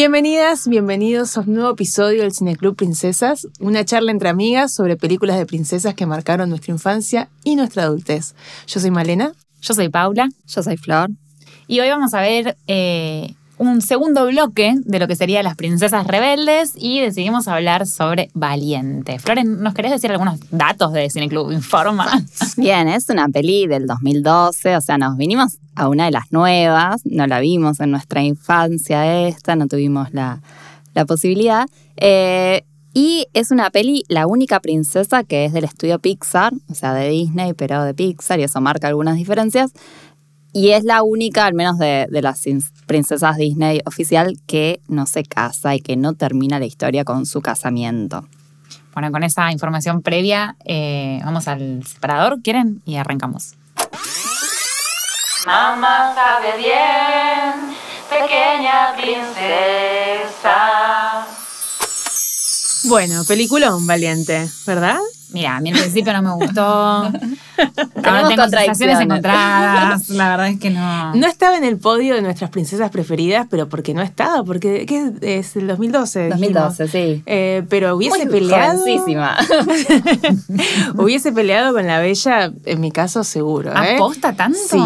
Bienvenidas, bienvenidos a un nuevo episodio del Cineclub Princesas, una charla entre amigas sobre películas de princesas que marcaron nuestra infancia y nuestra adultez. Yo soy Malena. Yo soy Paula. Yo soy Flor. Y hoy vamos a ver eh, un segundo bloque de lo que serían las princesas rebeldes y decidimos hablar sobre Valiente. Floren, ¿nos querés decir algunos datos de Cineclub Informa? Bien, es una peli del 2012, o sea, nos vinimos a una de las nuevas, no la vimos en nuestra infancia esta, no tuvimos la, la posibilidad. Eh, y es una peli, la única princesa que es del estudio Pixar, o sea, de Disney, pero de Pixar, y eso marca algunas diferencias. Y es la única, al menos de, de, las princesas Disney oficial, que no se casa y que no termina la historia con su casamiento. Bueno, con esa información previa, eh, vamos al separador, ¿quieren? Y arrancamos. Mamá sabe bien, pequeña princesa. Bueno, peliculón valiente, ¿verdad? Mira, a mí al principio no me gustó. Ahora tengo sensaciones encontradas. La verdad es que no. No estaba en el podio de nuestras princesas preferidas, pero porque no estaba, porque ¿qué es el 2012. 2012, sí. Eh, pero hubiese Muy peleado. hubiese peleado con la bella, en mi caso, seguro. ¿eh? ¿Aposta tanto? Sí,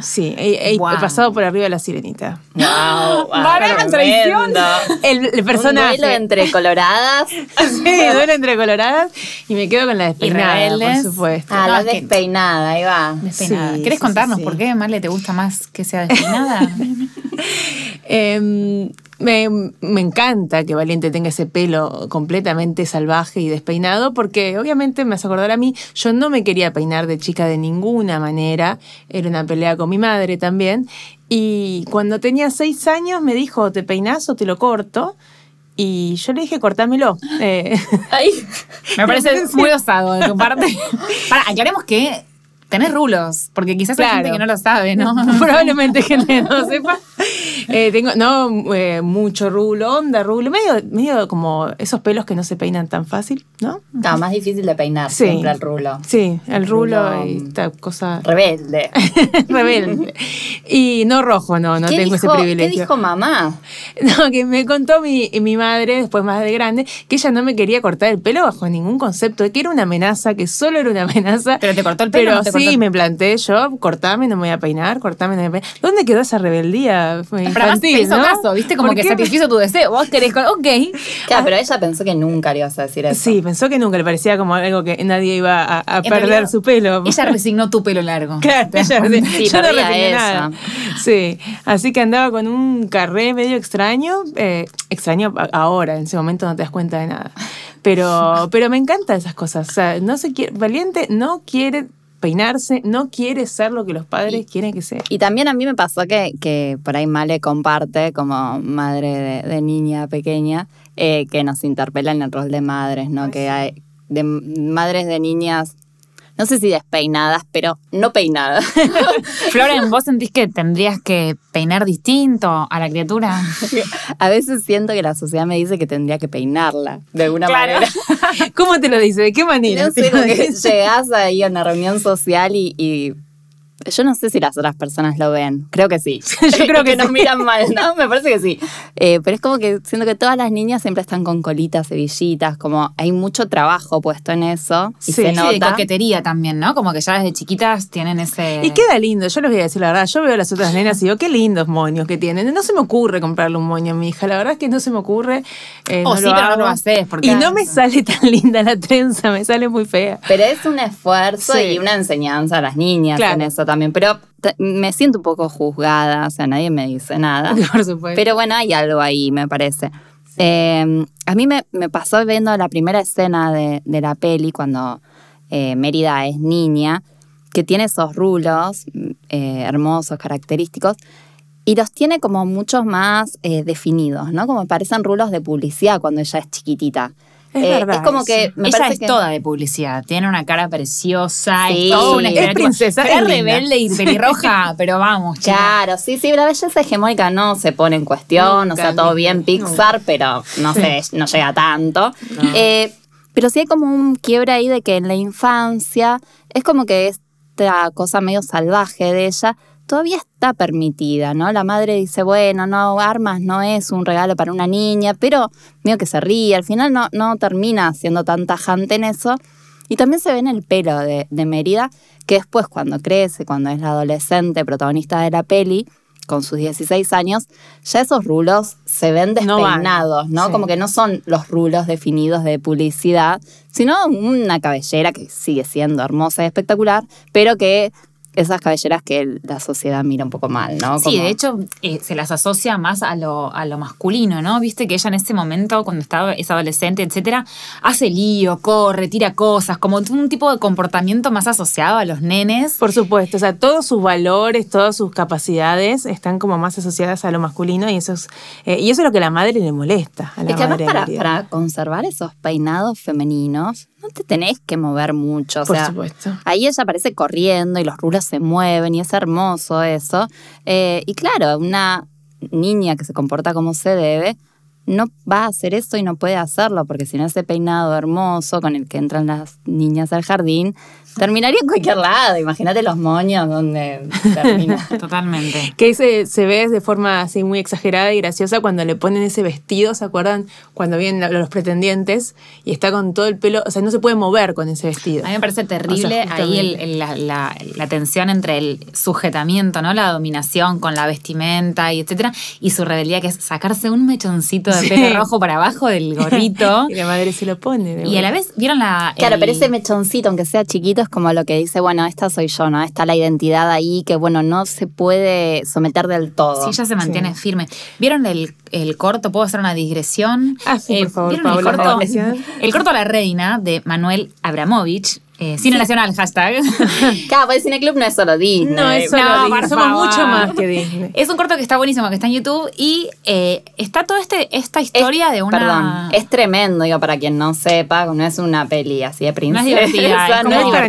sí. He, he Wow. pasado por arriba de la sirenita. Wow, Varela, traición. El, el Un personaje. duelo entre coloradas. Sí, duelo entre coloradas y me quedo con la despeinada, rebeldes. por supuesto. Ah, No, la despeinada, ahí va. Despeinada. Sí, ¿Querés sí, contarnos sí, sí. por qué Marle te gusta más que sea despeinada? Eh, me, me encanta que Valiente tenga ese pelo completamente salvaje y despeinado, porque obviamente me hace acordar a mí, yo no me quería peinar de chica de ninguna manera, era una pelea con mi madre también, y cuando tenía seis años me dijo, ¿te peinas o te lo corto? Y yo le dije, cortámelo. Eh, Ay, Me parece muy osado de tu parte. Para, aclaremos que tenés rulos, porque quizás hay Claro. gente que no lo sabe, ¿no? Probablemente gente no sepa. Eh, tengo, no, eh, mucho rulo, onda rulo, medio, medio como esos pelos que no se peinan tan fácil, ¿no? Está más difícil de peinar Sí. siempre el rulo. Sí, el rulo, Rulo, y esta cosa Rebelde. rebelde. Y no rojo, no, no ¿Qué tengo dijo, ese privilegio. ¿Qué dijo mamá? No, que me contó mi, mi madre, después más de grande, que ella no me quería cortar el pelo bajo ningún concepto, de que era una amenaza, que solo era una amenaza. ¿Pero te cortó el pelo Pero no te sí, me planté yo, cortame, no me voy a peinar, cortame, no me voy a peinar. ¿Dónde quedó esa rebeldía Pero además te infantil, hizo no? caso, ¿viste? Como ¿Por que satisfizo tu deseo. Vos querés con. Ok. Claro, pero ella pensó que nunca le ibas a decir eso. Sí, pensó que nunca le parecía como algo que nadie iba a, perder realidad, su pelo. Ella resignó tu pelo largo. Claro, ¿Te das ella? Sí, yo no resigné eso. nada. Sí, así que andaba con un carré medio extraño, eh, extraño ahora, en ese momento no te das cuenta de nada. Pero, pero me encantan esas cosas. O sea, no se quiere, Valiente no quiere peinarse, no quiere ser lo que los padres quieren que sea. Y también a mí me pasó que, que por ahí Male comparte como madre de, de niña pequeña, eh, que nos interpela en el rol de madres, ¿no? Que hay de madres de niñas, no sé si despeinadas, pero no peinadas. Floren, ¿vos sentís que tendrías que peinar distinto a la criatura? a veces siento que la sociedad me dice que tendría que peinarla, de alguna Claro. manera. ¿Cómo te lo dice? ¿De qué manera? No sé, llegás ahí a una reunión social y, y yo no sé si las otras personas lo ven. Creo que sí. Yo creo que nos miran mal, ¿no? Me parece que sí. Eh, pero es como que siento que todas las niñas siempre están con colitas, cerillitas, como hay mucho trabajo puesto en eso y Sí, se sí, Sí, de nota. coquetería también, ¿no? Como que ya desde chiquitas tienen ese. Y queda lindo, yo les voy a decir la verdad. Yo veo a las otras nenas y digo, qué lindos moños que tienen. No se me ocurre comprarle un moño a mi hija. La verdad es que no se me ocurre. eh, O no sí, lo pero no lo haces, porque- Y no me sale tan linda la trenza, me sale muy fea. Pero es un esfuerzo Sí. y una enseñanza a las niñas Claro. en eso también. Pero me siento un poco juzgada, o sea, nadie me dice nada. Por supuesto. Pero bueno, hay algo ahí, me parece. Eh, a mí me, me pasó viendo la primera escena de, de la peli cuando eh, Mérida es niña, que tiene esos rulos eh, hermosos, característicos, y los tiene como muchos más eh, definidos, ¿no? Como parecen rulos de publicidad cuando ella es chiquitita. Es Eh, verdad es como que me Ella es que- toda de publicidad. Tiene una cara preciosa. Sí. Es toda una Es princesa, Es es rebelde y pelirroja, pero vamos. chica. Claro, sí, sí, la belleza hegemónica no se pone en cuestión, Nunca, o sea, todo nunca, bien Pixar, pero no sé, no llega tanto. No. Eh, pero sí hay como un quiebre ahí de que en la infancia es como que esta cosa medio salvaje de ella todavía está permitida, ¿no? La madre dice, bueno, no, armas no es un regalo para una niña, pero medio que se ríe, al final no, no termina siendo tan tajante en eso. Y también se ve en el pelo de, de Mérida, que después cuando crece, cuando es la adolescente protagonista de la peli, con sus 16 años, ya esos rulos se ven No despeinados, ¿no? Sí. Como que no son los rulos definidos de publicidad, sino una cabellera que sigue siendo hermosa y espectacular, pero que esas cabelleras que la sociedad mira un poco mal, ¿no? Sí, de hecho, eh, se las asocia más a lo, a lo masculino, ¿no? Viste que ella en ese momento, cuando estaba, es adolescente, etcétera, hace lío, corre, tira cosas, como un tipo de comportamiento más asociado a los nenes. Por supuesto, o sea, todos sus valores, todas sus capacidades están como más asociadas a lo masculino y eso es, eh, y eso es lo que a la madre le molesta. A la Es que además madre de para, para conservar esos peinados femeninos, no te tenés que mover mucho. O Por sea, supuesto. Ahí ella aparece corriendo y los rulos se mueven y es hermoso eso. Eh, y claro, una niña que se comporta como se debe no va a hacer eso y no puede hacerlo porque sin ese peinado hermoso con el que entran las niñas al jardín, terminaría en cualquier lado. Imagínate los moños donde termina. Totalmente. Que se, se ve de forma así muy exagerada y graciosa cuando le ponen ese vestido, ¿se acuerdan? Cuando vienen los pretendientes y está con todo el pelo, o sea, no se puede mover con ese vestido. A mí me parece terrible O sea, ahí el- justamente. el- la, la- la tensión entre el sujetamiento, ¿no? La dominación con la vestimenta y etcétera, y su rebeldía que es sacarse un mechoncito de Sí. pelo rojo para abajo del gorrito. y la madre se lo pone. de y a la vez, ¿vieron la. Claro, el- pero ese mechoncito, aunque sea chiquito, es como lo que dice, bueno, esta soy yo, ¿no? Está la identidad ahí que, bueno, no se puede someter del todo. Sí, ella se mantiene firme. ¿Vieron el, el corto? ¿Puedo hacer una digresión? Eh, Ah, sí, por favor, ¿Vieron el Paola, corto? digresión. El corto La Reina de Manuel Abramovich. Eh, Cine Nacional, hashtag. Claro, pues el cineclub no es solo Disney. No, es solo No, Disney, somos mucho más que Disney. Es un corto que está buenísimo, que está en YouTube y eh, está toda este, esta historia Es- de una... Perdón, es tremendo, digo, para quien no sepa, no es una peli así de princesa. No es divertida, es no es para divertida.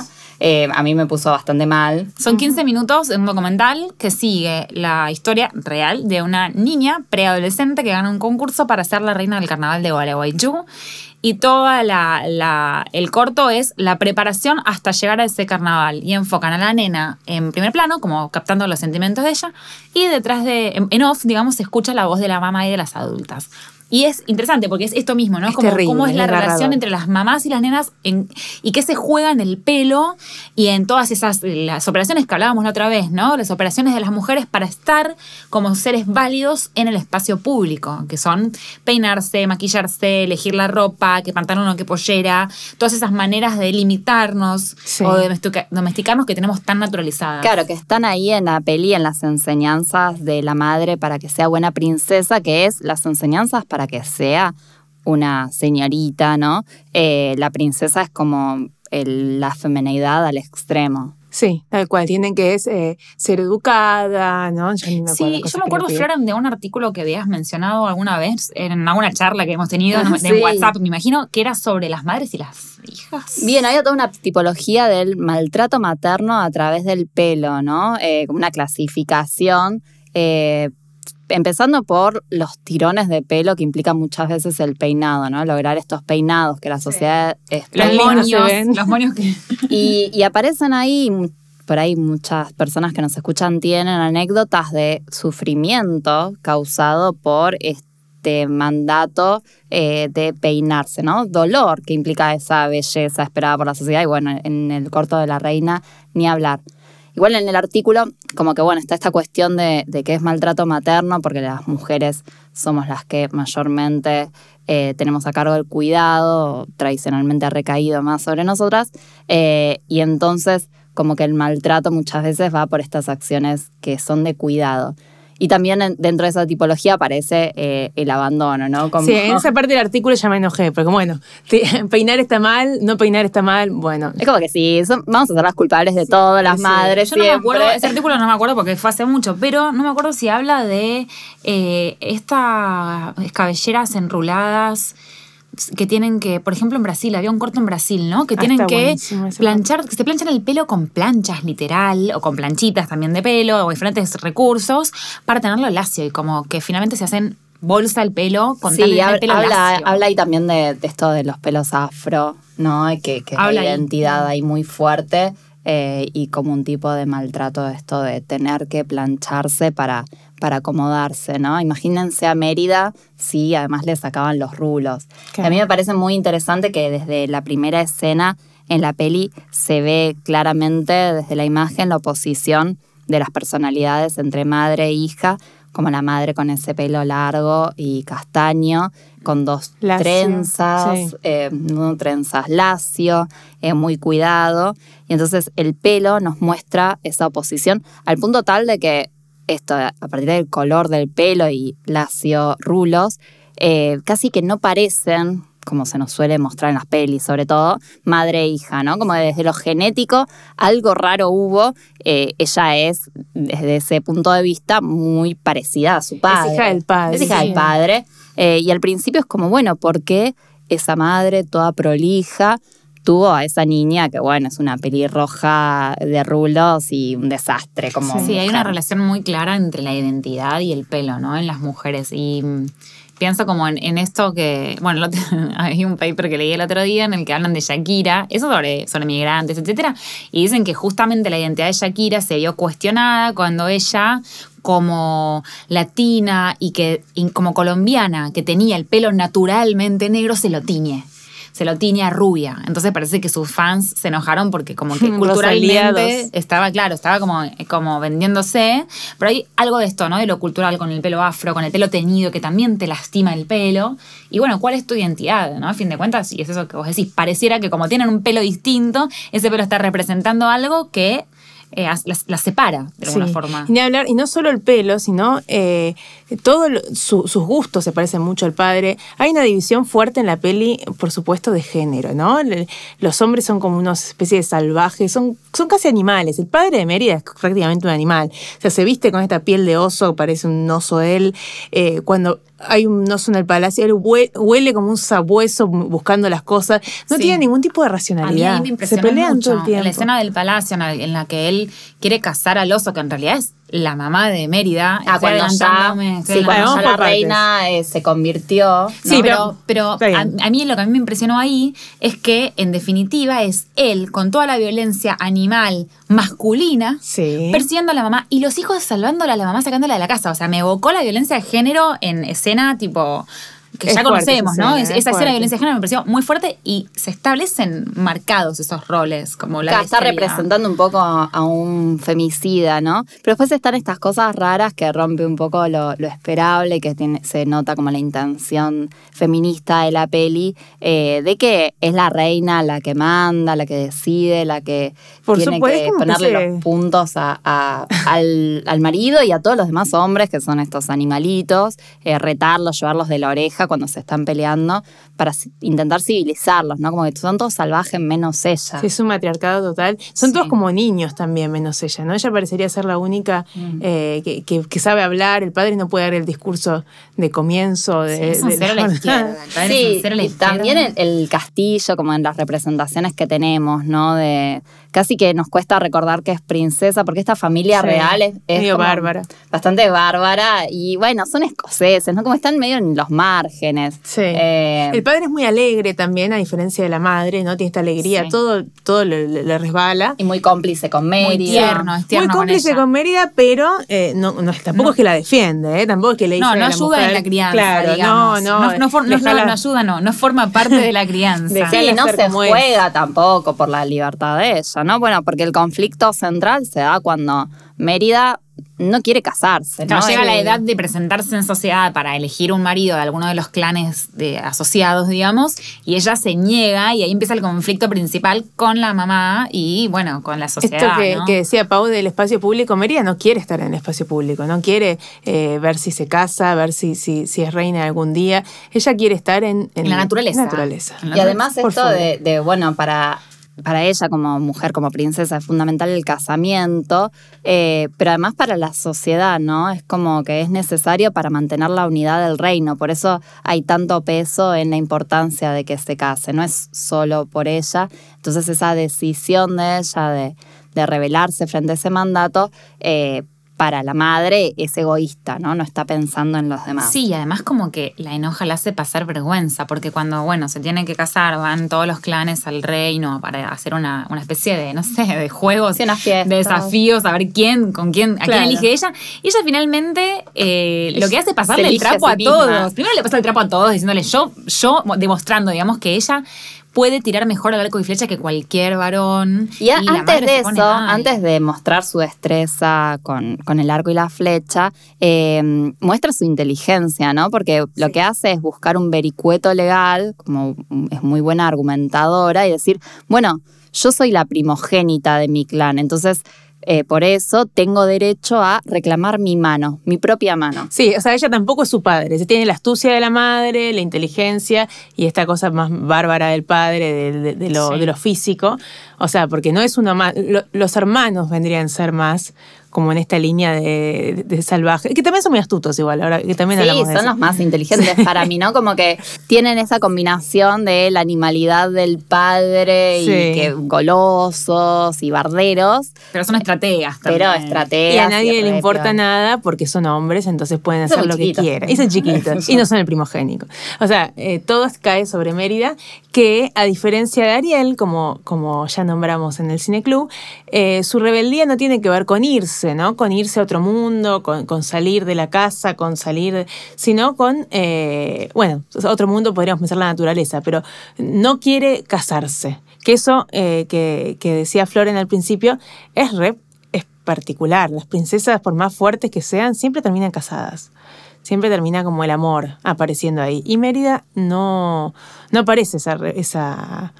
niños. Eh, a mí me puso bastante mal. Son 15 minutos de un documental que sigue la historia real de una niña preadolescente que gana un concurso para ser la reina del carnaval de Gualeguaychú. Y toda la, la- el corto es la preparación hasta llegar a ese carnaval. Y enfocan a la nena en primer plano, como captando los sentimientos de ella. Y detrás de, en, en off, digamos, se escucha la voz de la mamá y de las adultas. Y es interesante porque es esto mismo, ¿no? Es como terrible, cómo es la relación entre las mamás y las nenas en- y qué se juega en el pelo y en todas esas las operaciones que hablábamos la otra vez, ¿no? Las operaciones de las mujeres para estar como seres válidos en el espacio público, que son peinarse, maquillarse, elegir la ropa, qué pantalón o qué pollera, todas esas maneras de limitarnos Sí. o de domestica- domesticarnos que tenemos tan naturalizadas. Claro, que están ahí en la peli, en las enseñanzas de la madre para que sea buena princesa, que es las enseñanzas para que sea una señorita, ¿no? Eh, la princesa es como el- la femenidad al extremo. Sí, tal cual. Tienen que es, eh, ser educada, ¿no? Yo me Sí, yo me acuerdo. Flora, de un artículo que habías mencionado alguna vez en alguna charla que hemos tenido en, Sí. WhatsApp, me imagino, que era sobre las madres y las hijas. Bien, había toda una tipología del maltrato materno a través del pelo, ¿no? Eh, como una clasificación. eh, empezando por los tirones de pelo que implican muchas veces el peinado, ¿no? Lograr estos peinados que la sociedad Los espera. se moños, los moños que... Y, y aparecen ahí, por ahí muchas personas que nos escuchan tienen anécdotas de sufrimiento causado por este mandato eh, de peinarse, ¿no? Dolor que implica esa belleza esperada por la sociedad y bueno, en el corto de la reina ni hablar. Igual en el artículo, como que bueno, está esta cuestión de, de que es maltrato materno, porque las mujeres somos las que mayormente eh, tenemos a cargo el cuidado, tradicionalmente ha recaído más sobre nosotras, eh, y entonces como que el maltrato muchas veces va por estas acciones que son de cuidado. Y también en- dentro de esa tipología aparece eh, el abandono, ¿no? Como- Sí, en esa parte del artículo ya me enojé, porque bueno, te- peinar está mal, no peinar está mal, bueno. Es como que sí, son- vamos a ser las culpables de todo, las sí. madres. Yo no me acuerdo, ese artículo no me acuerdo porque fue hace mucho, pero no me acuerdo si habla de eh, estas cabelleras enruladas que tienen que, por ejemplo, en Brasil, había un corto en Brasil, ¿no? Que Ah, tienen que planchar, que se planchan el pelo con planchas, literal, o con planchitas también de pelo, o diferentes recursos, para tenerlo lacio y como que finalmente se hacen bolsa el pelo con Sí, tener hab- el pelo habla, lacio. habla ahí también de, de esto de los pelos afro, ¿no? Que, que Habla la ahí. identidad ahí muy fuerte. eh, y como un tipo de maltrato esto de tener que plancharse para, para acomodarse, ¿no? Imagínense a Mérida si además le sacaban los rulos. Claro. A mí me parece muy interesante que desde la primera escena en la peli se ve claramente desde la imagen la oposición de las personalidades entre madre e hija, como la madre con ese pelo largo y castaño, con dos Lacio, trenzas, sí. eh, no trenzas lacio, eh, muy cuidado. Y entonces el pelo nos muestra esa oposición al punto tal de que esto, a partir del color del pelo y lacio rulos, eh, casi que no parecen, como se nos suele mostrar en las pelis, sobre todo, madre e hija, ¿no? Como desde lo genético, algo raro hubo. eh, ella es, desde ese punto de vista, muy parecida a su padre. Es hija del padre. Es hija sí. del padre. Eh, y al principio es como, bueno, ¿por qué esa madre toda prolija tuvo a esa niña que, bueno, es una pelirroja de rulos y un desastre? Como Sí, hay una mujer? relación muy clara entre la identidad y el pelo, ¿no? En las mujeres. Y mm, pienso como en, en esto que, bueno, otro- hay un paper que leí el otro día en el que hablan de Shakira, eso sobre, sobre migrantes, etcétera, y dicen que justamente la identidad de Shakira se vio cuestionada cuando ella como latina y que y como colombiana que tenía el pelo naturalmente negro se lo tiñe. Se lo tiñe a rubia. Entonces parece que sus fans se enojaron porque como que culturalmente estaba, claro, estaba como, como vendiéndose, pero hay algo de esto, ¿no? De lo cultural con el pelo afro, con el pelo teñido, que también te lastima el pelo. Y bueno, ¿cuál es tu identidad, no? A fin de cuentas, y es eso que vos decís, pareciera que como tienen un pelo distinto, ese pelo está representando algo que eh, as- las, las separa de alguna Sí. forma. Y ni hablar, y no solo el pelo, sino eh, todo lo- su- sus gustos se parecen mucho al padre. Hay una división fuerte en la peli, por supuesto, de género, ¿no? Los hombres son como una especie de salvajes, son, son casi animales. El padre de Mérida es prácticamente un animal. O sea, se viste con esta piel de oso, parece un oso él. Eh, cuando hay un oso en el palacio, él hue- huele como un sabueso buscando las cosas. No Sí. tiene ningún tipo de A mí racionalidad. me se impresionó pelean mucho todo el tiempo. la escena del palacio en la, en que él quiere casar al oso, que en realidad es la mamá de Mérida. Ah, cuando ya, sí, cuando ya la partes. reina eh, se convirtió. Sí, No, pero, pero a, mí lo que a mí me impresionó ahí es que, en definitiva, es él con toda la violencia animal masculina Sí. persiguiendo a la mamá y los hijos salvándola a la mamá sacándola de la casa. O sea, me evocó la violencia de género en escena tipo que Es ya fuerte conocemos, ¿no? Es- es esa escena de violencia de género me pareció muy fuerte y se establecen marcados esos roles, como la Acá está representando un poco a, a un femicida, ¿no? Pero después están estas cosas raras que rompe un poco lo, lo esperable, que tiene- se nota como la intención feminista de la peli, eh, de que es la reina la que manda, la que decide, la que Por tiene supuesto, que ponerle los puntos a- a- al, al marido y a todos los demás hombres, que son estos animalitos, eh, retarlos, llevarlos de la oreja cuando se están peleando, para intentar civilizarlos, ¿no? Como que son todos salvajes menos ella. Sí, es un matriarcado total. Son Sí. todos como niños también, menos ella, ¿no? Ella parecería ser la única Mm. eh, que, que- que sabe hablar. El padre no puede dar el discurso de comienzo. De, Sí, es un de cero la izquierda. el padre es Sí, un cero a la y izquierda. también el, el castillo, como en las representaciones que tenemos, ¿no? De casi que nos cuesta recordar que es princesa, porque esta familia Sí, real es, es medio bárbara. bastante bárbara y bueno, son escoceses, ¿no? Como están medio en los márgenes. Sí. Eh, El padre es muy alegre también, a diferencia de la madre, ¿no? Tiene esta alegría, Sí. todo, todo le, le- resbala. y muy cómplice con Mérida. Muy tierno, es tierno muy con cómplice ella. con, Mérida, pero eh, no, no, tampoco es que la defiende, ¿eh? tampoco es que le dice No, a no la ayuda mujer, en la crianza, Claro, digamos. no, no. no, no- no- no ayuda, no, no forma parte de la crianza. Sí, no se juega tampoco por la libertad de ella, ¿no? Bueno, porque el conflicto central se da cuando Mérida no quiere casarse, ¿no? Llega Él- la edad de presentarse en sociedad para elegir un marido de alguno de los clanes de asociados, digamos, y ella se niega y ahí empieza el conflicto principal con la mamá y, bueno, con la sociedad. Esto que, ¿no? que decía Pau del espacio público, Mérida no quiere estar en el espacio público, no quiere eh, ver si se casa, ver si, si, si es reina algún día. Ella quiere estar en, En la naturaleza. Y además esto de, bueno, para, para ella como mujer, como princesa, es fundamental el casamiento, eh, pero además para la sociedad, ¿no? Es como que es necesario para mantener la unidad del reino, por eso hay tanto peso en la importancia de que se case, no es solo por ella, entonces esa decisión de ella de, de rebelarse frente a ese mandato, eh, para la madre es egoísta, ¿no? No está pensando en los demás. Sí, y además como que la enoja la hace pasar vergüenza, porque cuando, bueno, se tienen que casar, van todos los clanes al reino para hacer una, una especie de, no sé, de juegos, Sí, de desafíos, a ver quién, con quién, a Claro. quién elige ella. Y ella finalmente eh, lo que hace es pasarle el a trapo a, misma. todos. Primero le pasa el trapo a todos, diciéndole yo, yo, demostrando, digamos, que ella puede tirar mejor al arco y flecha que cualquier varón. Y, a- antes de eso, antes de mostrar su destreza con, con el arco y la flecha, eh, muestra su inteligencia, ¿no? Porque lo que hace es buscar un vericueto legal, como es muy buena argumentadora, y decir, bueno, yo soy la primogénita de mi clan, entonces eh, por eso tengo derecho a reclamar mi mano, mi propia mano. Sí, o sea, ella tampoco es su padre. Se tiene la astucia de la madre, la inteligencia y esta cosa más bárbara del padre, de, de- de lo, Sí. de lo físico. O sea, porque no es más. lo- los hermanos vendrían a ser más como en esta línea de, de salvaje, que también son muy astutos igual, ahora que también Sí, hablamos de son eso. los más inteligentes para mí, ¿no? Como que tienen esa combinación de la animalidad del padre y Sí. que golosos y barderos, Pero son estrategas también. pero estrategas. Y a nadie le importa nada porque son hombres, entonces pueden hacer lo que quieran. Y son chiquitos. y no son el primogénico. O sea, eh, todo cae sobre Mérida, que a diferencia de Ariel, como, como ya nombramos en el cineclub, eh, su rebeldía no tiene que ver con irse, ¿no? Con irse a otro mundo, con, salir de la casa, con salir, sino con, eh, bueno, otro mundo podríamos pensar la naturaleza, pero no quiere casarse. Que eso eh, que, que decía Floren al principio es re es particular. Las princesas, por más fuertes que sean, siempre terminan casadas. Siempre termina como el amor apareciendo ahí. Y Mérida no, no aparece esa, esa,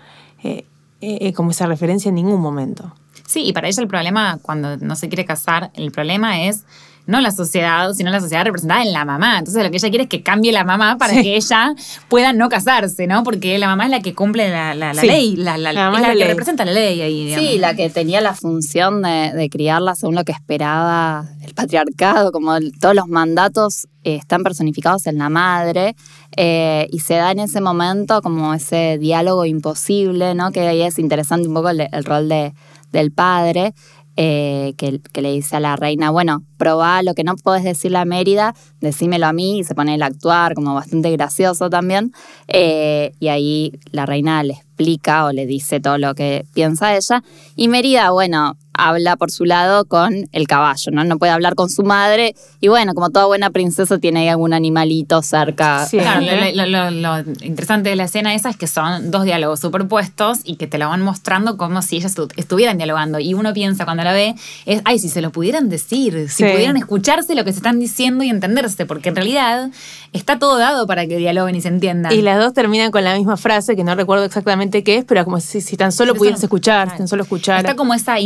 eh, como esa referencia en ningún momento. Sí, y para ella el problema, cuando no se quiere casar, el problema es no la sociedad, sino la sociedad representada en la mamá. Entonces lo que ella quiere es que cambie la mamá para Sí. que ella pueda no casarse, ¿no? Porque la mamá es la que cumple la, la- la Sí. ley, la, la- mamá es la, la que ley. representa la ley ahí, digamos. Sí, la que tenía la función de, de criarla según lo que esperaba el patriarcado, como el- todos los mandatos eh, están personificados en la madre eh, y se da en ese momento como ese diálogo imposible, ¿no? Que ahí es interesante un poco el, el rol de, del padre. eh, que, le dice a la reina, bueno, probá lo que no podés decirle a Mérida, decímelo a mí, y se pone a actuar, como bastante gracioso también. Eh, y ahí la reina le explica o le dice todo lo que piensa ella. Y Mérida, bueno, habla por su lado con el caballo, ¿no? No puede hablar con su madre. Y bueno, como toda buena princesa, tiene ahí algún animalito cerca. Sí. Claro, ¿eh? lo, lo- lo- lo interesante de la escena esa es que son dos diálogos superpuestos y que te lo van mostrando como si ellas estu- estuvieran dialogando. Y uno piensa cuando la ve, es, ay, si se lo pudieran decir, si Sí. pudieran escucharse lo que se están diciendo y entenderse, porque en realidad está todo dado para que dialoguen y se entiendan. Y las dos terminan con la misma frase, que no recuerdo exactamente qué es, pero como si, si tan solo pudieras no- escuchar, claro. si tan solo escuchar. Está como esa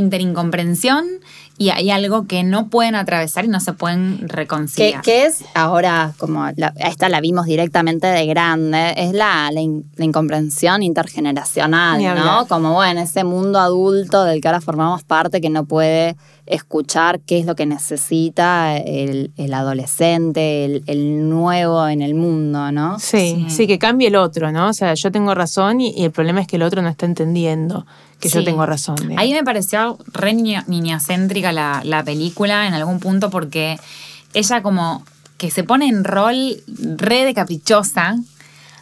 y hay algo que no pueden atravesar y no se pueden reconciliar. que es ahora, como la- esta la vimos directamente de grande, es la, la, in- la incomprensión intergeneracional, ¿no? Como bueno, ese mundo adulto del que ahora formamos parte que no puede escuchar qué es lo que necesita el, el adolescente, el, el nuevo en el mundo, ¿no? Sí, Sí. sí, que cambie el otro, ¿no? O sea, yo tengo razón y, y el problema es que el otro no está entendiendo que yo Sí. tengo razón. Ahí me pareció re niña- niñacéntrica la, la película en algún punto porque ella como que se pone en rol re de caprichosa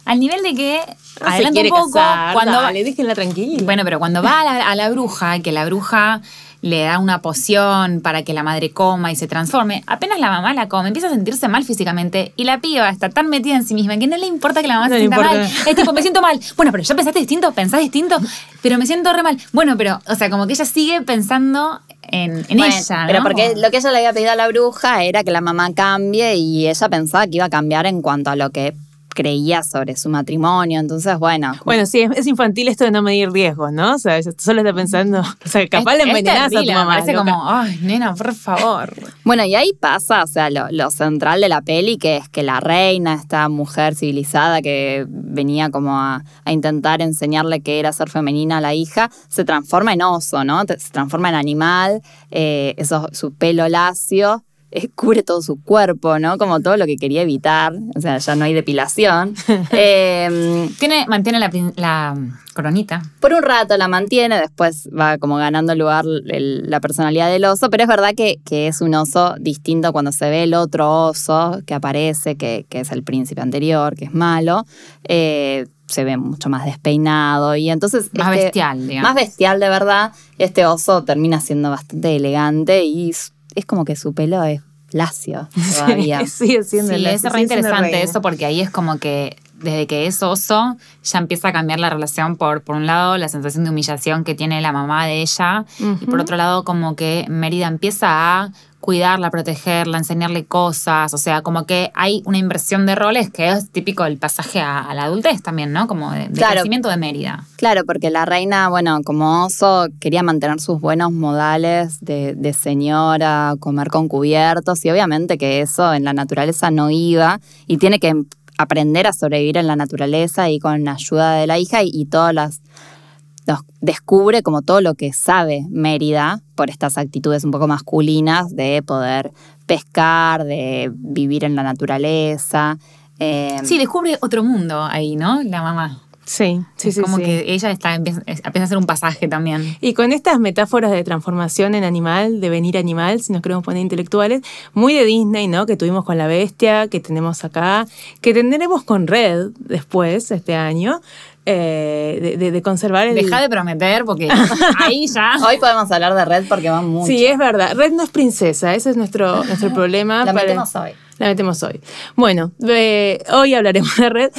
al nivel de que No quiere un poco casar, cuando dale, déjenla tranquila. bueno pero cuando va a la, a la bruja que la bruja le da una poción para que la madre coma y se transforme. Apenas la mamá la come, empieza a sentirse mal físicamente y la piba está tan metida en sí misma que no le importa que la mamá No se sienta importa. mal. Es tipo, me siento mal. Bueno, pero ya pensaste distinto, pensás distinto, pero me siento re mal. Bueno, pero, o sea, como que ella sigue pensando en, en Bueno, ella. Pero porque lo que ella le había pedido a la bruja era que la mamá cambie y ella pensaba que iba a cambiar en cuanto a lo que creía sobre su matrimonio. Entonces, bueno. Bueno, sí, es, es infantil esto de no medir riesgos, ¿no? O sea, ella solo está pensando, o sea, capaz le envenenás a tu mamá. parece loca. como, ay, nena, por favor. Bueno, y ahí pasa, o sea, lo, lo central de la peli, que es que la reina, esta mujer civilizada que venía como a, a intentar enseñarle que era ser femenina a la hija, se transforma en oso, ¿no? Se transforma en animal, eh, eso, su pelo lacio eh, cubre todo su cuerpo, ¿no? Como todo lo que quería evitar. O sea, ya no hay depilación. Eh, Tiene, mantiene la, coronita. por un rato la mantiene, después va como ganando lugar el- la personalidad del oso, pero es verdad que, que es un oso distinto cuando se ve el otro oso que aparece, que, que es el príncipe anterior, que es malo. eh, se ve mucho más despeinado y entonces... Más este- bestial, digamos. Más bestial de verdad. Este oso termina siendo bastante elegante y es como que su pelo es lacio todavía. Sigue siendo Sí, es re interesante eso porque ahí es como que desde que es oso ya empieza a cambiar la relación por, por un lado, la sensación de humillación que tiene la mamá de ella y por otro lado como que Mérida empieza a cuidarla, protegerla, enseñarle cosas, o sea, como que hay una inversión de roles que es típico del pasaje a, a la adultez también, ¿no? Como de, de Claro. crecimiento de Mérida. Claro, porque la reina, bueno, como oso, quería mantener sus buenos modales de, de señora, comer con cubiertos, y obviamente que eso en la naturaleza no iba, y tiene que aprender a sobrevivir en la naturaleza y con la ayuda de la hija, y, y todas las. Los- descubre como todo lo que sabe Mérida por estas actitudes un poco masculinas de poder pescar, de vivir en la naturaleza. eh, Sí, descubre otro mundo ahí, ¿no? La mamá. Sí, sí, Es sí. como sí. que ella está, empieza, empieza a hacer un pasaje también. Y con estas metáforas de transformación en animal, de venir animal, si nos queremos poner intelectuales, muy de Disney, ¿no? Que tuvimos con la bestia, que tenemos acá, que tendremos con Red después, este año, eh, de, de- de conservar el... Deja de prometer porque ahí ya. Hoy podemos hablar de Red porque van mucho. Sí, es verdad. Red no es princesa, ese es nuestro, nuestro problema. La para- metemos hoy. La metemos hoy. Bueno, eh, hoy hablaremos de red.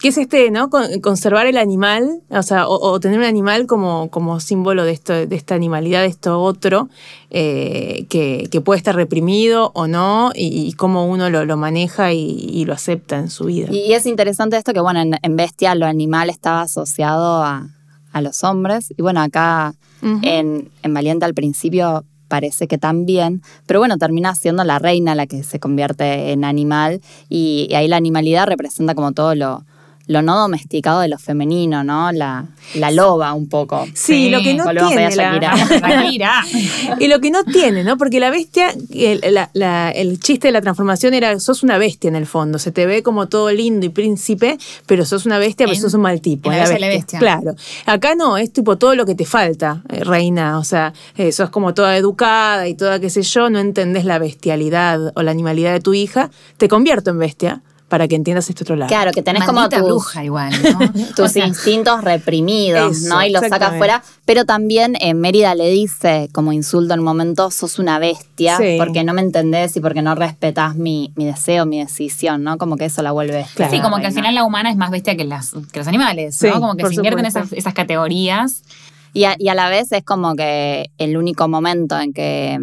¿Qué es este, no? Con- conservar el animal, o sea, o, o tener un animal como, como símbolo de, esto, de esta animalidad, de esto otro, eh, que, que puede estar reprimido o no, y, y cómo uno lo, lo maneja y, y lo acepta en su vida. Y, es interesante esto que, bueno, en, en Bestia lo animal estaba asociado a, a los hombres. Y bueno, acá en, en Valiente al principio parece que también, pero bueno, termina siendo la reina la que se convierte en animal y, y ahí la animalidad representa como todo lo, lo no domesticado de lo femenino, ¿no? La, la loba un poco. Sí, lo que no tiene la- Shakira. Shakira. Y lo que no tiene, ¿no? Porque la bestia, el, la- la- el chiste de la transformación era, sos una bestia en el fondo, se te ve como todo lindo y príncipe, pero sos una bestia, pero sos un mal tipo. en La la Bestia. Claro. Acá no, es tipo todo lo que te falta, eh, reina, o sea, eh, sos como toda educada y toda qué sé yo, no entendés la bestialidad o la animalidad de tu hija, te convierto en bestia para que entiendas este otro lado. Claro, que tenés Maldita como tus, bruja igual, ¿no? tus O sea, instintos reprimidos, Eso, ¿no? Y los saca exactamente. afuera. Pero también eh, Mérida le dice, como insulto en un momento, sos una bestia, Sí. porque no me entendés y porque no respetás mi, mi deseo, mi decisión, ¿no? Como que eso la vuelve. Claro. Sí, como que al final la humana es más bestia que, las, que los animales, Sí, ¿no? Como que se invierten esas, esas categorías. Y a, y a la vez es como que el único momento en que,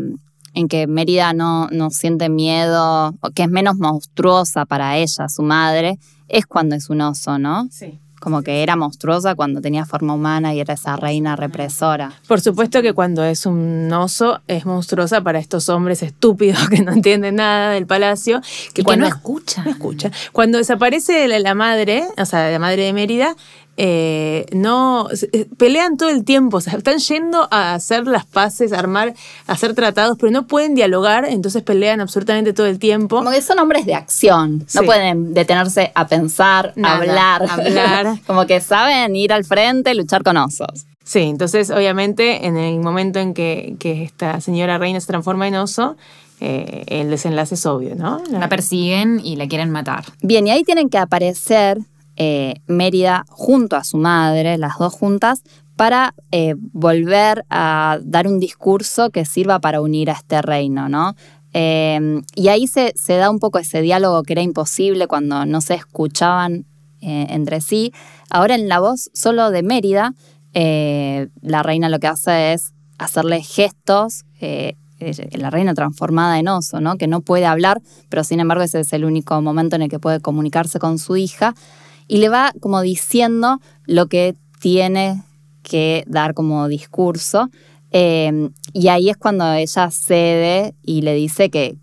en que Mérida no, no siente miedo, o que es menos monstruosa para ella, su madre, es cuando es un oso, ¿no? Sí. Como que era monstruosa cuando tenía forma humana y era esa reina represora. Por supuesto que cuando es un oso es monstruosa para estos hombres estúpidos que no entienden nada del palacio. Que, que cuando no escucha. no escucha. Cuando desaparece la, la madre, o sea, la madre de Mérida, eh, no eh, pelean todo el tiempo, o sea, están yendo a hacer las paces, a armar, a hacer tratados, pero no pueden dialogar, entonces pelean absolutamente todo el tiempo. Como que son hombres de acción, no Sí. pueden detenerse a pensar, Nada, hablar, hablar. Como que saben ir al frente, luchar con osos. Sí, entonces obviamente en el momento en que, que esta señora reina se transforma en oso, eh, el desenlace es obvio, ¿no? La persiguen y la quieren matar. Bien, y ahí tienen que aparecer eh, Mérida junto a su madre, las dos juntas, para eh, volver a dar un discurso que sirva para unir a este reino, ¿no? Eh, y ahí se, se da un poco ese diálogo que era imposible cuando no se escuchaban eh, entre sí. Ahora en la voz solo de Mérida, la reina lo que hace es hacerle gestos. la reina transformada en oso, ¿no? Que no puede hablar, pero sin embargo ese es el único momento en el que puede comunicarse con su hija y le va como diciendo lo que tiene que dar como discurso. eh, y ahí es cuando ella cede y le dice que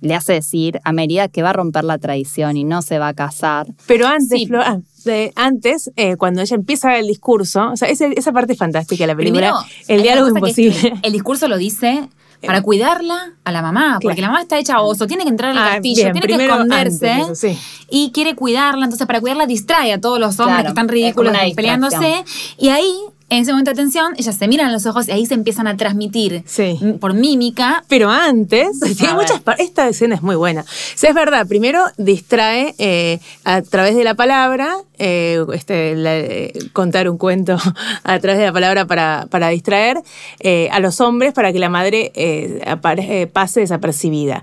le hace decir a Mérida que va a romper la tradición y no se va a casar. Pero antes, Sí. Flo- ah, de- antes eh, cuando ella empieza el discurso, o sea, ese- esa parte es fantástica de la película, Primero, el diálogo es imposible. que el discurso lo dice para cuidarla a la mamá, porque la mamá está hecha oso, tiene que entrar al Ah, castillo, bien, tiene que esconderse eso, sí. y quiere cuidarla, entonces para cuidarla distrae a todos los hombres Claro, que están es ridículos peleándose y ahí en ese momento de tensión, ellas se miran a los ojos y ahí se empiezan a transmitir Sí. por mímica Pero antes, muchas esta escena es muy buena. Sí, es verdad, primero distrae eh, a través de la palabra, eh, este, la- eh, contar un cuento a través de la palabra para, para distraer a los hombres para que la madre pase desapercibida.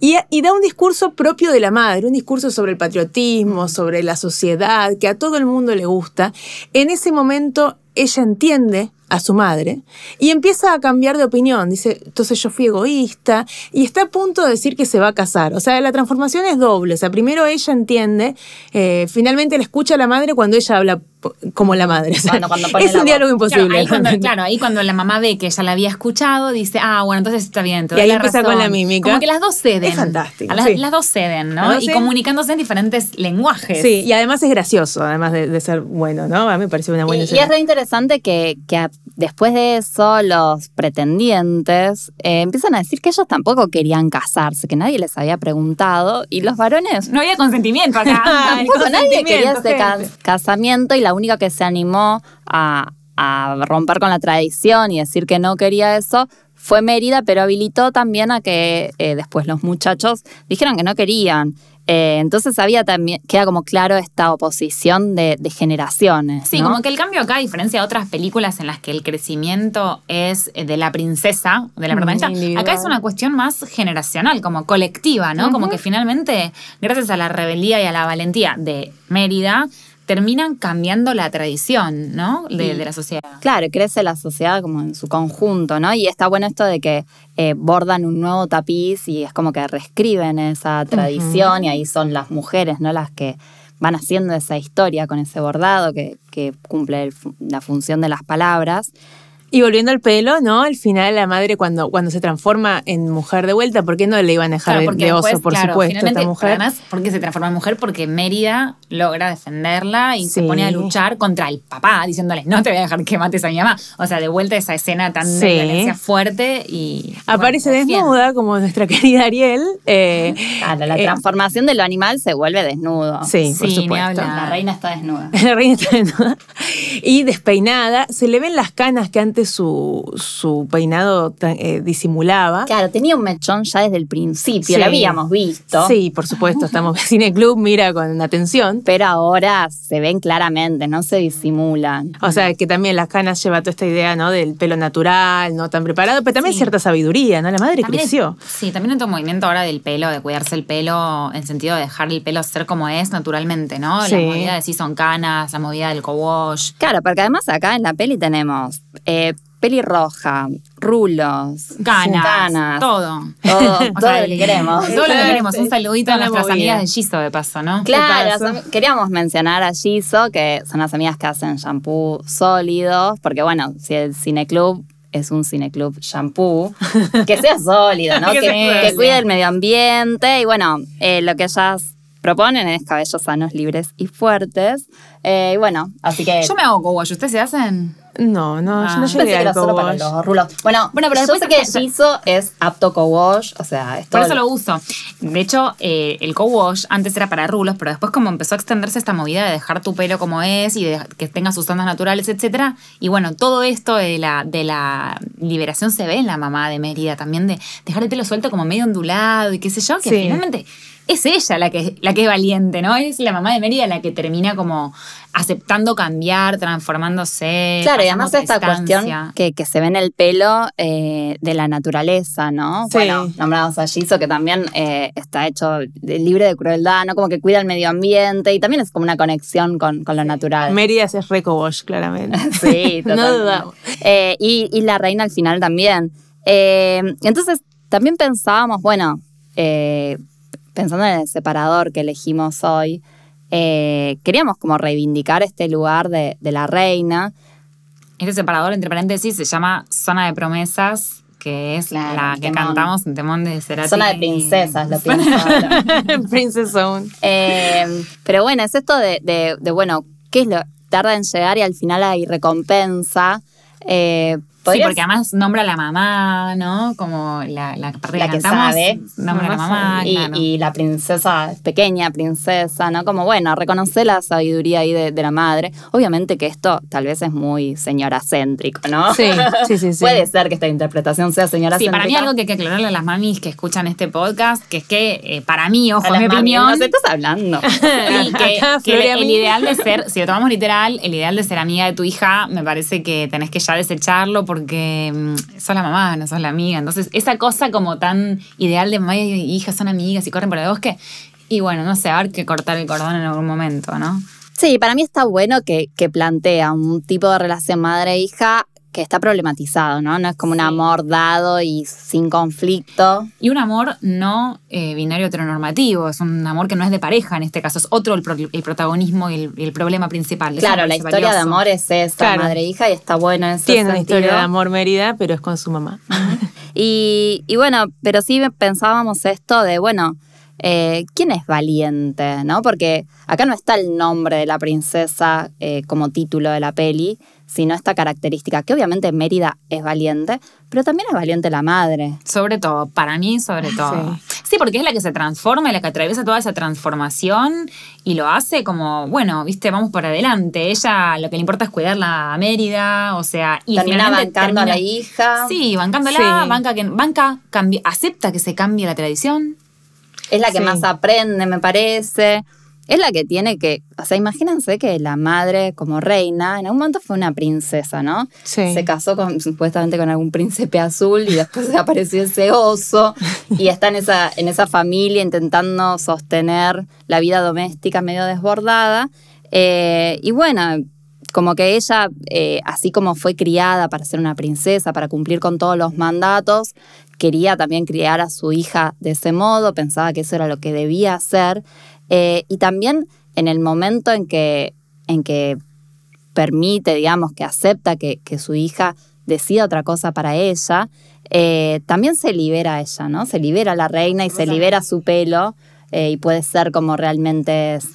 Y, y da un discurso propio de la madre, un discurso sobre el patriotismo, sobre la sociedad, que a todo el mundo le gusta. En ese momento ella entiende a su madre y empieza a cambiar de opinión. Dice, entonces yo fui egoísta y está a punto de decir que se va a casar. O sea, la transformación es doble. O sea, primero ella entiende, eh, finalmente le escucha a la madre cuando ella habla como la madre. O sea, Cuando- cuando pone es la un diálogo. Claro imposible. ahí, cuando, claro, ahí cuando la mamá ve que ella la había escuchado, dice, ah, bueno, entonces está bien. te Y ahí la empieza con la mímica. Como que las dos ceden. Es fantástico, Las, sí. las dos ceden, ¿no? Y comunicándose en diferentes lenguajes. Sí, y además es gracioso, además de, de ser bueno, ¿no? A mí me pareció una buena Y, y es re interesante que, que a- después de eso los pretendientes eh, empiezan a decir que ellos tampoco querían casarse, que nadie les había preguntado y los varones No había consentimiento acá. Tampoco nadie quería consentimiento, ese casamiento y la única que se animó a, a romper con la tradición y decir que no quería eso fue Mérida, pero habilitó también a que eh, después los muchachos dijeron que no querían. Eh, entonces había también, queda como claro esta oposición de, de generaciones. Sí, ¿no? como que el cambio acá, a diferencia de otras películas en las que el crecimiento es eh, de la princesa, de la protagonista, acá es una cuestión más generacional, como colectiva, ¿no? Como que finalmente, gracias a la rebeldía y a la valentía de Mérida, terminan cambiando la tradición, ¿no? De, de la sociedad. Claro, crece la sociedad como en su conjunto, ¿no? Y está bueno esto de que eh, bordan un nuevo tapiz y es como que reescriben esa tradición y ahí son las mujeres, ¿no? Las que van haciendo esa historia con ese bordado que, que cumple el la función de las palabras. Y volviendo al pelo, ¿no? Al final la madre cuando, cuando se transforma en mujer de vuelta, ¿por qué no le iban a dejar Claro, de, oso, después, por claro, supuesto, finalmente, esta mujer? Además, porque se transforma en mujer, porque Mérida logra defenderla y se pone a luchar contra el papá, diciéndole, no te voy a dejar que mates a mi mamá. O sea, de vuelta esa escena tan Sí. de violencia fuerte y... Aparece bueno, desnuda, como nuestra querida Ariel. eh, Claro, la eh, transformación de lo animal se vuelve desnudo. Sí, por Sí, ni supuesto. La reina está desnuda. La reina está desnuda. Y despeinada. Se le ven las canas que su, su peinado eh, disimulaba. Claro, tenía un mechón ya desde el principio, Sí. lo habíamos visto. Sí, por supuesto, estamos en Cine Club, mira con atención. Pero ahora se ven claramente, no se disimulan. O sea, que también las canas lleva toda esta idea, ¿no? Del pelo natural, no tan preparado, pero también cierta sabiduría, ¿no? La madre También creció. sí, también todo movimiento ahora del pelo, de cuidarse el pelo, en sentido de dejar el pelo ser como es naturalmente, ¿no? Sí. La movida de si son canas, la movida del co-wash. Claro, porque además acá en la peli tenemos eh, pelirroja, rulos, Canas, canas, todo. todo, todo sea, lo que queremos. Todo lo que queremos. Un saludito a nuestras amigas de Giso, de paso, ¿no? Claro, las queríamos mencionar a Giso, que son las amigas que hacen shampoo sólidos, porque bueno, si el cineclub es un cineclub shampoo, que sea sólido, ¿no? Que que, sea que sólido. cuide el medio ambiente y bueno, eh, lo que ellas proponen es cabellos sanos, libres y fuertes. Eh, y bueno, así que... Yo me hago co-wash, ¿ustedes se hacen? No, no, Ah. yo no Yo pensé llegué que era al solo para los rulos. Bueno, Bueno, pero yo después sé que está- Giso es apto co-wash, o sea, es Por todo eso lo uso. De hecho, eh, el co-wash antes era para rulos, pero después como empezó a extenderse esta movida de dejar tu pelo como es y de que tenga sus ondas naturales, etcétera. Y bueno, todo esto de la, de la liberación se ve en la mamá de Mérida también, de dejar el pelo suelto como medio ondulado y qué sé yo, que Sí. finalmente es ella la que, la que es valiente, ¿no? Es la mamá de Mérida la que termina como aceptando cambiar, transformándose. Claro, y además esta cuestión que, que se ve en el pelo eh, de la naturaleza, ¿no? Sí. Bueno, nombramos a Giso, que también eh, está hecho de- libre de crueldad, ¿no? Como que cuida el medio ambiente y también es como una conexión con, con lo natural. Mérida es re co-wash, claramente. Sí, no dudamos. Eh, y, y la reina al final también. Eh, entonces, también pensábamos, bueno, eh, pensando en el separador que elegimos hoy, eh, queríamos como reivindicar este lugar de, de la reina. Este separador, entre paréntesis, se llama Zona de Promesas, que es Claro, la que temón. cantamos en Temón de Cerati. Zona de princesas, lo pienso ahora. Princess Zone. Eh, pero bueno, es esto de, de- de, bueno, ¿qué es lo? Tarda en llegar y al final hay recompensa. Eh, Sí, porque además nombra a la mamá, ¿no? Como la, la parte La que que cantamos. sabe. Nombra a la mamá, y, claro. y la princesa, pequeña princesa, ¿no? Como bueno, reconocer la sabiduría ahí de, de la madre. Obviamente que esto tal vez es muy señora céntrico, ¿no? Sí, sí, sí, sí. Puede ser que esta interpretación sea señora Sí, céntrica. para mí algo que hay que aclararle a las mamis que escuchan este podcast, que es que eh, para mí, ojo, A mi opinión, ¿Nos estás hablando? Sí, que, Acá, que el, el ideal de ser, si lo tomamos literal, el ideal de ser amiga de tu hija, me parece que tenés que ya desecharlo porque mm, sos la mamá, no sos la amiga. Entonces, esa cosa como tan ideal de mamá y hija son amigas y corren por el bosque, y bueno, no sé, habrá que cortar el cordón en algún momento, ¿no? Sí, para mí está bueno que, que plantea un tipo de relación madre-hija que está problematizado, ¿no? No es como un amor dado y sin conflicto. Y un amor no eh, binario heteronormativo, es un amor que no es de pareja en este caso, es otro el, pro- el protagonismo y el, problema principal. Claro, la historia de amor es esa, Claro. madre-hija, y está bueno en ese Tiene una historia de amor Mérida, pero es con su mamá. Y, y bueno, pero sí pensábamos esto de, bueno, eh, ¿quién es valiente? ¿no? Porque acá no está el nombre de la princesa eh, como título de la peli, sino esta característica, que obviamente Mérida es valiente, pero también es valiente la madre. Sobre todo, para mí sobre todo. Sí. porque es la que se transforma, y la que atraviesa toda esa transformación y lo hace como, bueno, viste, vamos por adelante. Ella lo que le importa es cuidarla a Mérida, o sea, y termina finalmente bancando a la hija. Sí, bancándola, Sí. banca, que, banca cambia, acepta que se cambie la tradición. Es la que Sí. más aprende, me parece. Es la que tiene que, o sea, imagínense que la madre como reina, en algún momento fue una princesa, ¿no? Sí. Se casó con, supuestamente con algún príncipe azul y después apareció ese oso y está en esa, en esa familia intentando sostener la vida doméstica medio desbordada. Eh, y bueno, como que ella, eh, así como fue criada para ser una princesa, para cumplir con todos los mandatos, quería también criar a su hija de ese modo, pensaba que eso era lo que debía hacer. Eh, y también en el momento en que, en que permite, digamos, que acepta que, que su hija decida otra cosa para ella, eh, también se libera ella, ¿no? Se libera la reina y se libera su pelo eh, y puede ser como realmente es.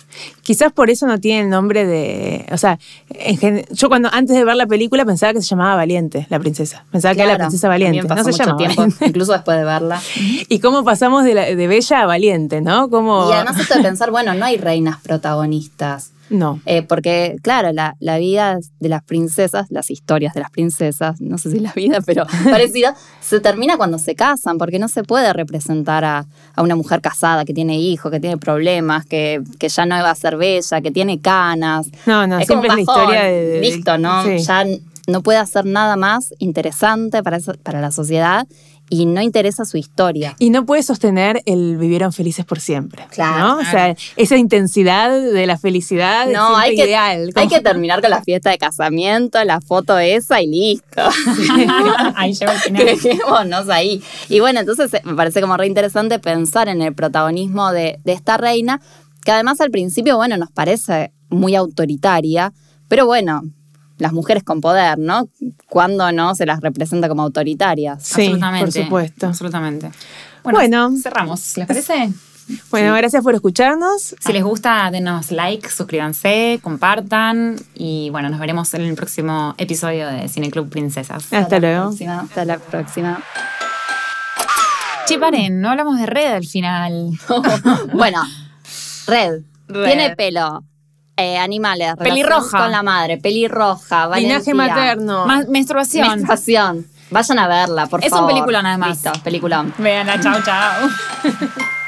Quizás por eso no tiene el nombre de. O sea, en gen- yo cuando antes de ver la película pensaba que se llamaba Valiente, la princesa. Pensaba que era la princesa Valiente. No pasó se mucho llama tiempo, Valiente. incluso después de verla. Y cómo pasamos de, la- de Bella a Valiente, ¿no? Como... Y además esto de pensar, bueno, no hay reinas protagonistas. No. Eh, porque, claro, la, la vida de las princesas, las historias de las princesas, no sé si la vida, pero parecida, se termina cuando se casan, porque no se puede representar a, a una mujer casada que tiene hijos, que tiene problemas, que, que ya no va a ser bella, que tiene canas. No, no, es como siempre es la historia de. Listo, ¿no? Sí. Ya no puede hacer nada más interesante para, eso- para la sociedad y no interesa su historia. Y no puede sostener el vivieron felices por siempre. Claro, ¿no? O sea, esa intensidad de la felicidad es No, siempre hay que, ideal. hay que terminar con la fiesta de casamiento, la foto esa y listo. Ahí llegó el final. Ahí. Y bueno, entonces eh, me parece como re interesante pensar en el protagonismo de, de esta reina, que además al principio, bueno, nos parece muy autoritaria, pero bueno, las mujeres con poder, ¿no? Cuando no se las representa como autoritarias. Sí, absolutamente. por supuesto. Absolutamente. Bueno. cerramos. ¿Les parece? Bueno, gracias por escucharnos. Si les gusta, denos like, suscríbanse, compartan y bueno, nos veremos en el próximo episodio de Cine Club Princesas. Hasta luego. próxima, hasta la próxima. Che, paren, no hablamos de red al final. bueno, Red, Red. tiene pelo. Eh, animales, Pelirroja. con la madre, pelirroja, Linaje materno. Más menstruación. menstruación. Vayan a verla, por Es un favor. peliculón, además. Listo, peliculón. Vean, chao, chao.